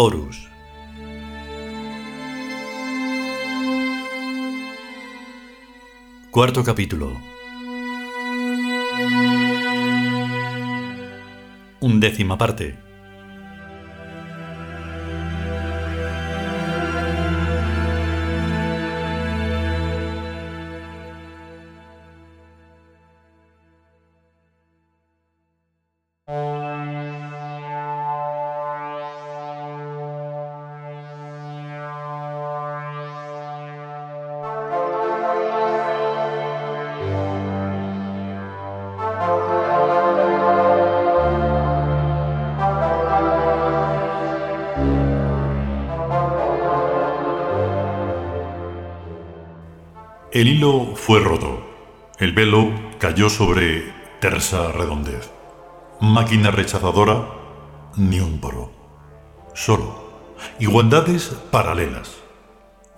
Horus. Cuarto capítulo. Undécima parte. El hilo fue roto. El velo cayó sobre tersa redondez. Máquina rechazadora, ni un poro. Solo. Igualdades paralelas.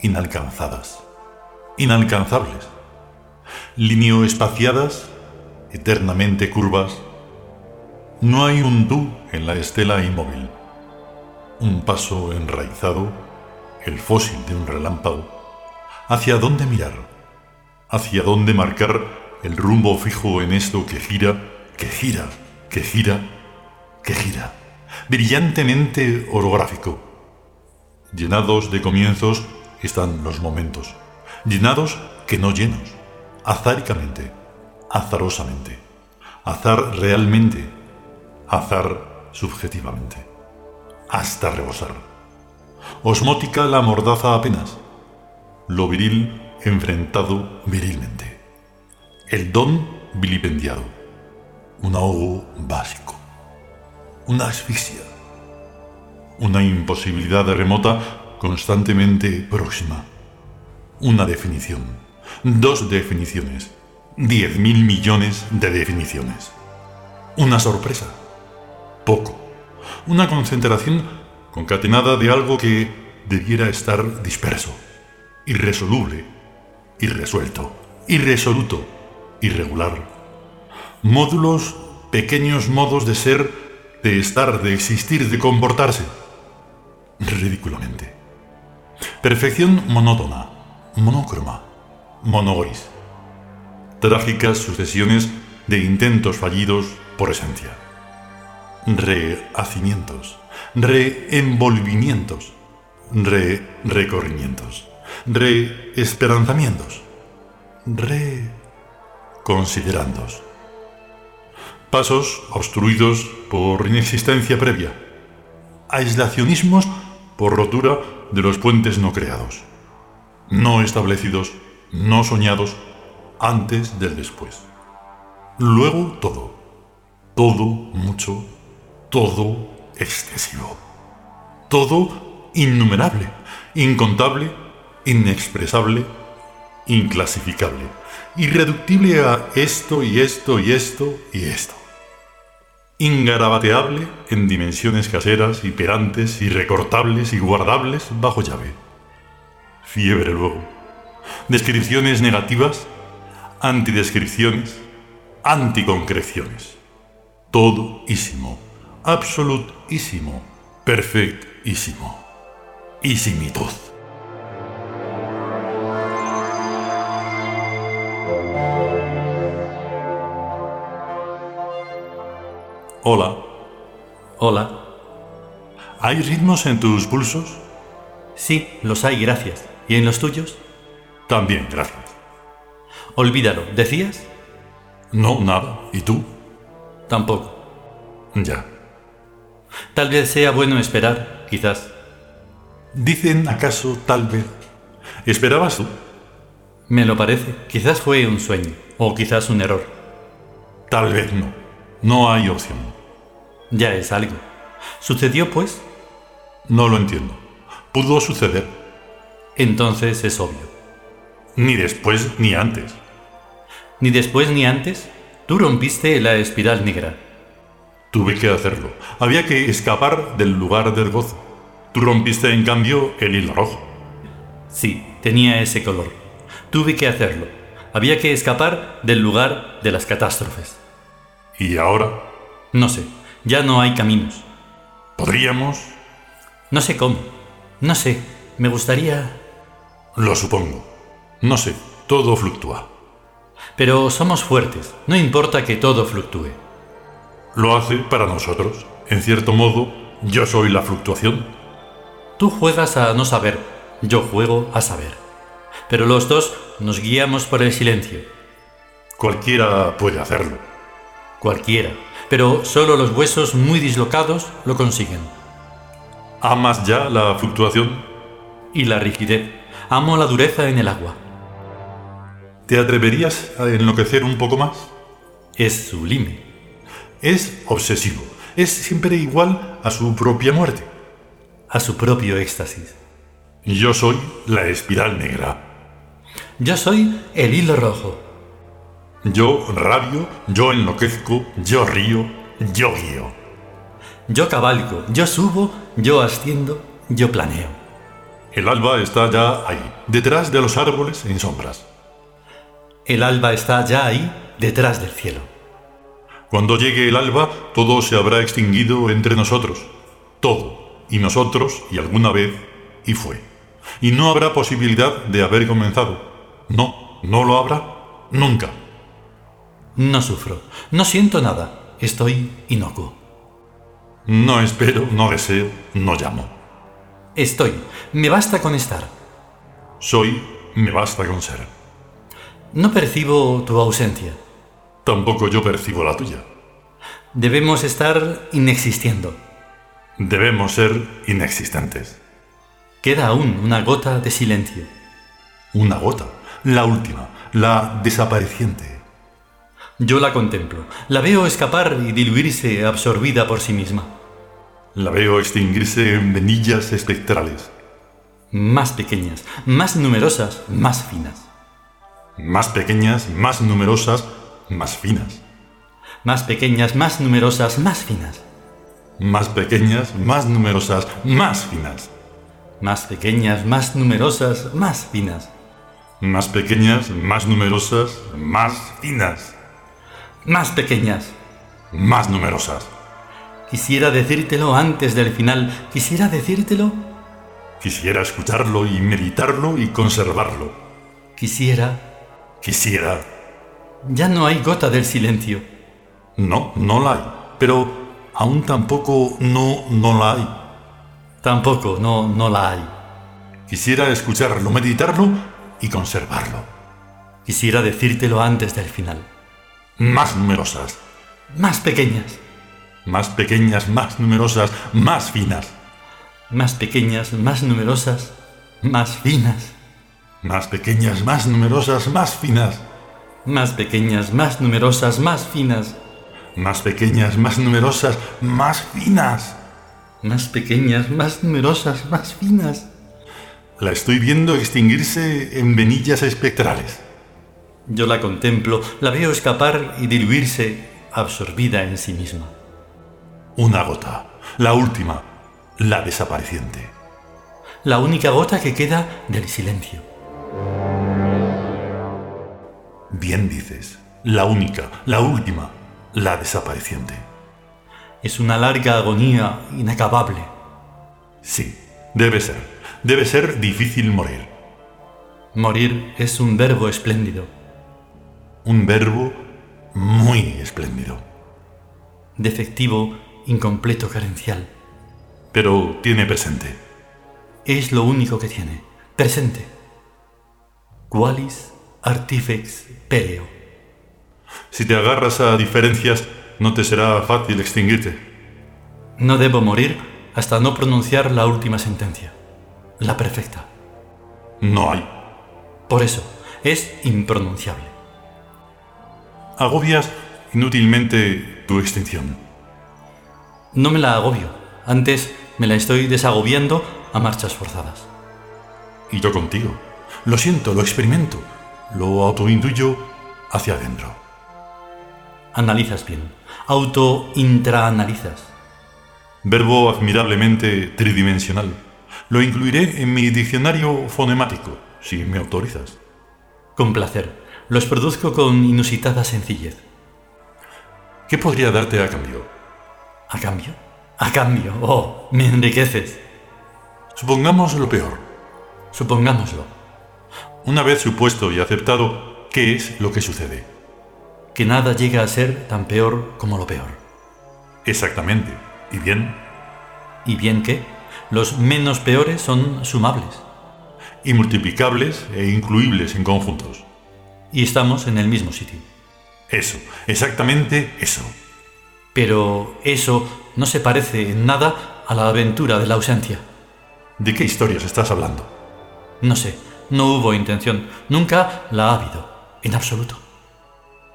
Inalcanzadas. Inalcanzables. Lineoespaciadas, eternamente curvas. No hay un tú en la estela inmóvil. Un paso enraizado, el fósil de un relámpago. ¿Hacia dónde mirar? Hacia dónde marcar el rumbo fijo en esto que gira, que gira, que gira, que gira, brillantemente orográfico. Llenados de comienzos están los momentos, llenados que no llenos, azáricamente, azarosamente, azar realmente, azar subjetivamente, hasta rebosar. Osmótica la mordaza apenas, lo viril enfrentado virilmente. El don vilipendiado. Un ahogo básico. Una asfixia. Una imposibilidad remota constantemente próxima. Una definición. Dos definiciones. Diez mil millones de definiciones. Una sorpresa. Poco. Una concentración concatenada de algo que debiera estar disperso, irresoluble, irresuelto, irresoluto, irregular. Módulos, pequeños modos de ser, de estar, de existir, de comportarse. Ridículamente. Perfección monótona, monócroma, monogoris. Trágicas sucesiones de intentos fallidos por esencia. Rehacimientos, reenvolvimientos, re-recorrimientos re-esperanzamientos, re-considerandos. Pasos obstruidos por inexistencia previa, aislacionismos por rotura de los puentes no creados, no establecidos, no soñados, antes del después. Luego todo, todo mucho, todo excesivo, todo innumerable, incontable inexpresable, inclasificable, irreductible a esto y esto y esto y esto. Ingarabateable en dimensiones caseras, hiperantes, irrecortables y guardables bajo llave. Fiebre luego. Descripciones negativas, antidescripciones, anticoncreciones. Todísimo, absolutísimo, perfectísimo. Isimitud. Hola. Hola. ¿Hay ritmos en tus pulsos? Sí, los hay, gracias. ¿Y en los tuyos? También, gracias. Olvídalo, ¿decías? No, nada. ¿Y tú? Tampoco. Ya. Tal vez sea bueno esperar, quizás. Dicen acaso tal vez. ¿Esperabas tú? Me lo parece. Quizás fue un sueño, o quizás un error. Tal vez no. No hay opción. Ya es algo. ¿Sucedió, pues? No lo entiendo. Pudo suceder. Entonces es obvio. Ni después ni antes. Ni después ni antes, tú rompiste la espiral negra. Tuve que hacerlo. Había que escapar del lugar del gozo. Tú rompiste, en cambio, el hilo rojo. Sí, tenía ese color. Tuve que hacerlo. Había que escapar del lugar de las catástrofes. ¿Y ahora? No sé, ya no hay caminos. Podríamos... No sé cómo. No sé. Me gustaría... Lo supongo. No sé. Todo fluctúa. Pero somos fuertes. No importa que todo fluctúe. Lo hace para nosotros. En cierto modo, yo soy la fluctuación. Tú juegas a no saber. Yo juego a saber. Pero los dos nos guiamos por el silencio. Cualquiera puede hacerlo. Cualquiera. Pero solo los huesos muy dislocados lo consiguen. ¿Amas ya la fluctuación? Y la rigidez. Amo la dureza en el agua. ¿Te atreverías a enloquecer un poco más? Es sublime. Es obsesivo. Es siempre igual a su propia muerte. A su propio éxtasis. Yo soy la espiral negra. Yo soy el hilo rojo. Yo rabio, yo enloquezco, yo río, yo guío. Yo cabalgo, yo subo, yo asciendo, yo planeo. El alba está ya ahí, detrás de los árboles en sombras. El alba está ya ahí, detrás del cielo. Cuando llegue el alba, todo se habrá extinguido entre nosotros. Todo. Y nosotros, y alguna vez, y fue. Y no habrá posibilidad de haber comenzado. No, no lo habrá. Nunca. No sufro. No siento nada. Estoy inocuo. No espero, no deseo, no llamo. Estoy. Me basta con estar. Soy, me basta con ser. No percibo tu ausencia. Tampoco yo percibo la tuya. Debemos estar inexistiendo. Debemos ser inexistentes. Queda aún una gota de silencio. Una gota, la última, la desapareciente. Yo la contemplo, la veo escapar y diluirse absorbida por sí misma. La veo extinguirse en venillas espectrales. Más pequeñas, más numerosas, más finas. Más pequeñas, más numerosas, más finas. Más pequeñas, más numerosas, más finas. Más pequeñas, más numerosas, más finas. Más pequeñas, más numerosas, más finas. Más pequeñas, más numerosas, más finas. Más pequeñas. Más numerosas. Quisiera decírtelo antes del final. Quisiera decírtelo. Quisiera escucharlo y meditarlo y conservarlo. Quisiera. Quisiera. Ya no hay gota del silencio. No, no la hay. Pero aún tampoco no, no la hay. Tampoco, no, no la hay. Quisiera escucharlo, meditarlo y conservarlo. Quisiera decírtelo antes del final. Más numerosas. Más pequeñas. Más pequeñas, más numerosas, más finas. Más pequeñas, más numerosas, más finas. Más pequeñas, más numerosas, más finas. Más pequeñas, más numerosas, más finas. Más pequeñas, más numerosas, más finas. Más pequeñas, más numerosas, más finas. La estoy viendo extinguirse en venillas espectrales. Yo la contemplo, la veo escapar y diluirse, absorbida en sí misma. Una gota, la última, la desapareciente. La única gota que queda del silencio. Bien dices, la única, la última, la desapareciente. Es una larga agonía inacabable. Sí, debe ser. Debe ser difícil morir. Morir es un verbo espléndido. Un verbo muy espléndido. Defectivo, incompleto, carencial. Pero tiene presente. Es lo único que tiene. Presente. Qualis artifex pereo. Si te agarras a diferencias, no te será fácil extinguirte. No debo morir hasta no pronunciar la última sentencia, la perfecta. No hay. Por eso, es impronunciable. Agobias inútilmente tu extinción. No me la agobio, antes me la estoy desagobiando a marchas forzadas. Y yo contigo. Lo siento, lo experimento, lo autointuyo hacia adentro. Analizas bien, auto-intraanalizas. Verbo admirablemente tridimensional. Lo incluiré en mi diccionario fonemático, si me autorizas. Con placer. Los produzco con inusitada sencillez. ¿Qué podría darte a cambio? ¿A cambio? A cambio. Oh, me enriqueces. Supongamos lo peor. Supongámoslo. Una vez supuesto y aceptado, ¿qué es lo que sucede? Que nada llega a ser tan peor como lo peor. Exactamente. ¿Y bien? ¿Y bien qué? Los menos peores son sumables. Y multiplicables e incluibles en conjuntos. Y estamos en el mismo sitio. Eso, exactamente eso. Pero eso no se parece en nada a la aventura de la ausencia. ¿De qué historias estás hablando? No sé, no hubo intención, nunca la ha habido, en absoluto.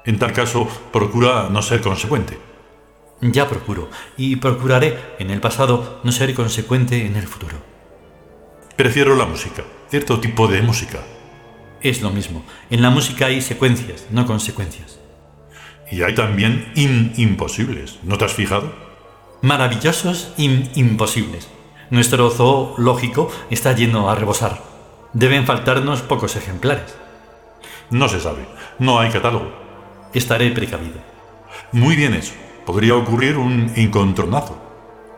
En tal caso, procura no ser consecuente. Ya procuro, y procuraré en el pasado no ser consecuente en el futuro. Prefiero la música, cierto tipo de música. Es lo mismo, en la música hay secuencias, no consecuencias. Y hay también in imposibles, ¿no te has fijado? Maravillosos in imposibles. Nuestro zoológico está lleno a rebosar. Deben faltarnos pocos ejemplares. No se sabe, no hay catálogo. Estaré precavido. Muy bien eso. Podría ocurrir un encontronazo.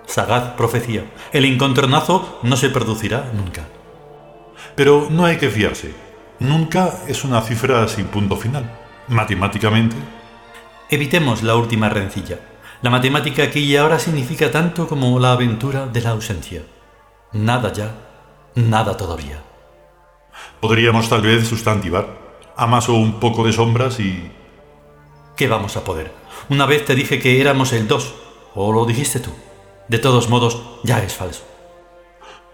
Sagaz profecía. El encontronazo no se producirá nunca. Pero no hay que fiarse. Nunca es una cifra sin punto final. Matemáticamente. Evitemos la última rencilla. La matemática aquí y ahora significa tanto como la aventura de la ausencia. Nada ya, nada todavía. Podríamos tal vez sustantivar. Amaso un poco de sombras y... ¿Qué vamos a poder? Una vez te dije que éramos el 2, o lo dijiste tú. De todos modos, ya es falso.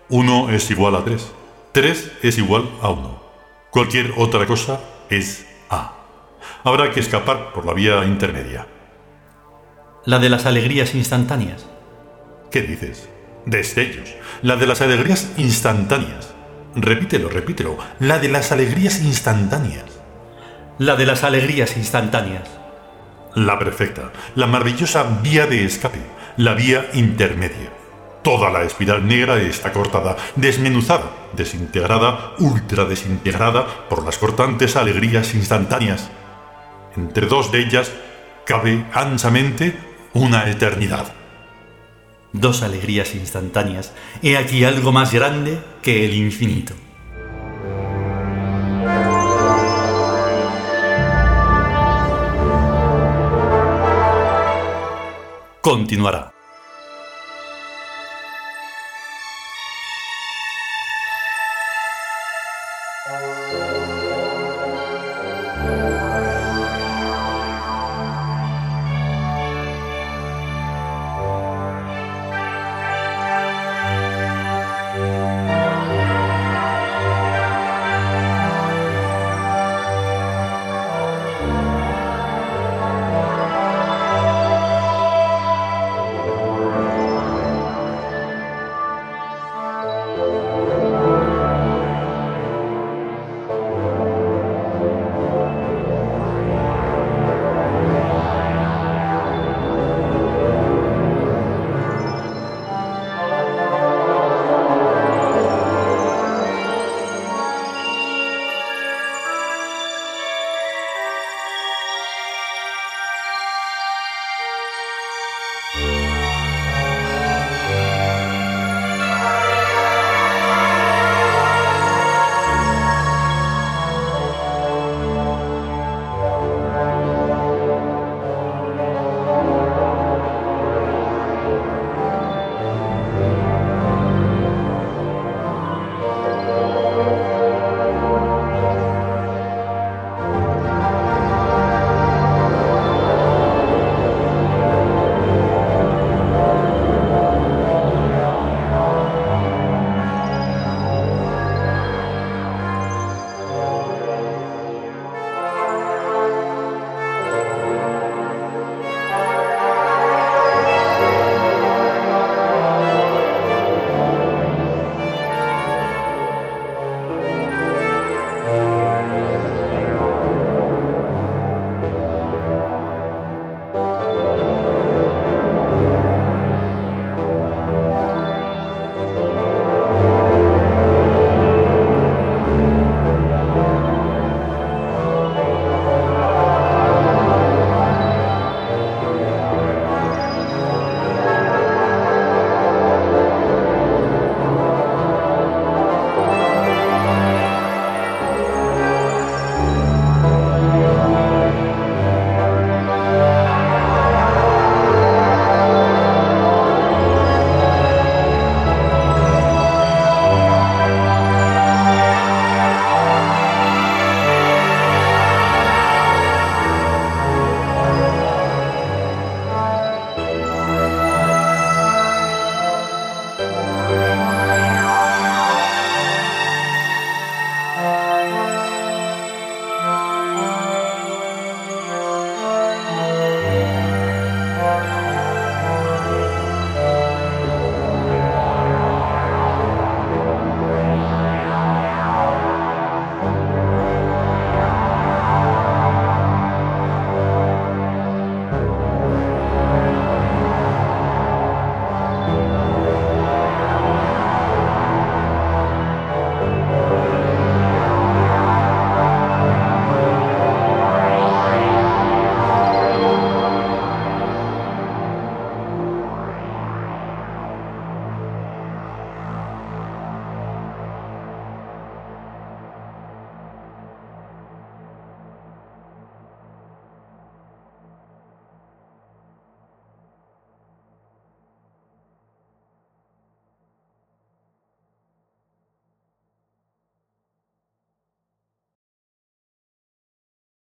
1 es igual a 3. 3 es igual a 1. Cualquier otra cosa es A. Habrá que escapar por la vía intermedia. La de las alegrías instantáneas. ¿Qué dices? Destellos. La de las alegrías instantáneas. Repítelo, repítelo. La de las alegrías instantáneas. La de las alegrías instantáneas. La perfecta, la maravillosa vía de escape, la vía intermedia. Toda la espiral negra está cortada, desmenuzada, desintegrada, ultra desintegrada por las cortantes alegrías instantáneas. Entre dos de ellas cabe anchamente una eternidad. Dos alegrías instantáneas. He aquí algo más grande que el infinito. Continuará. Música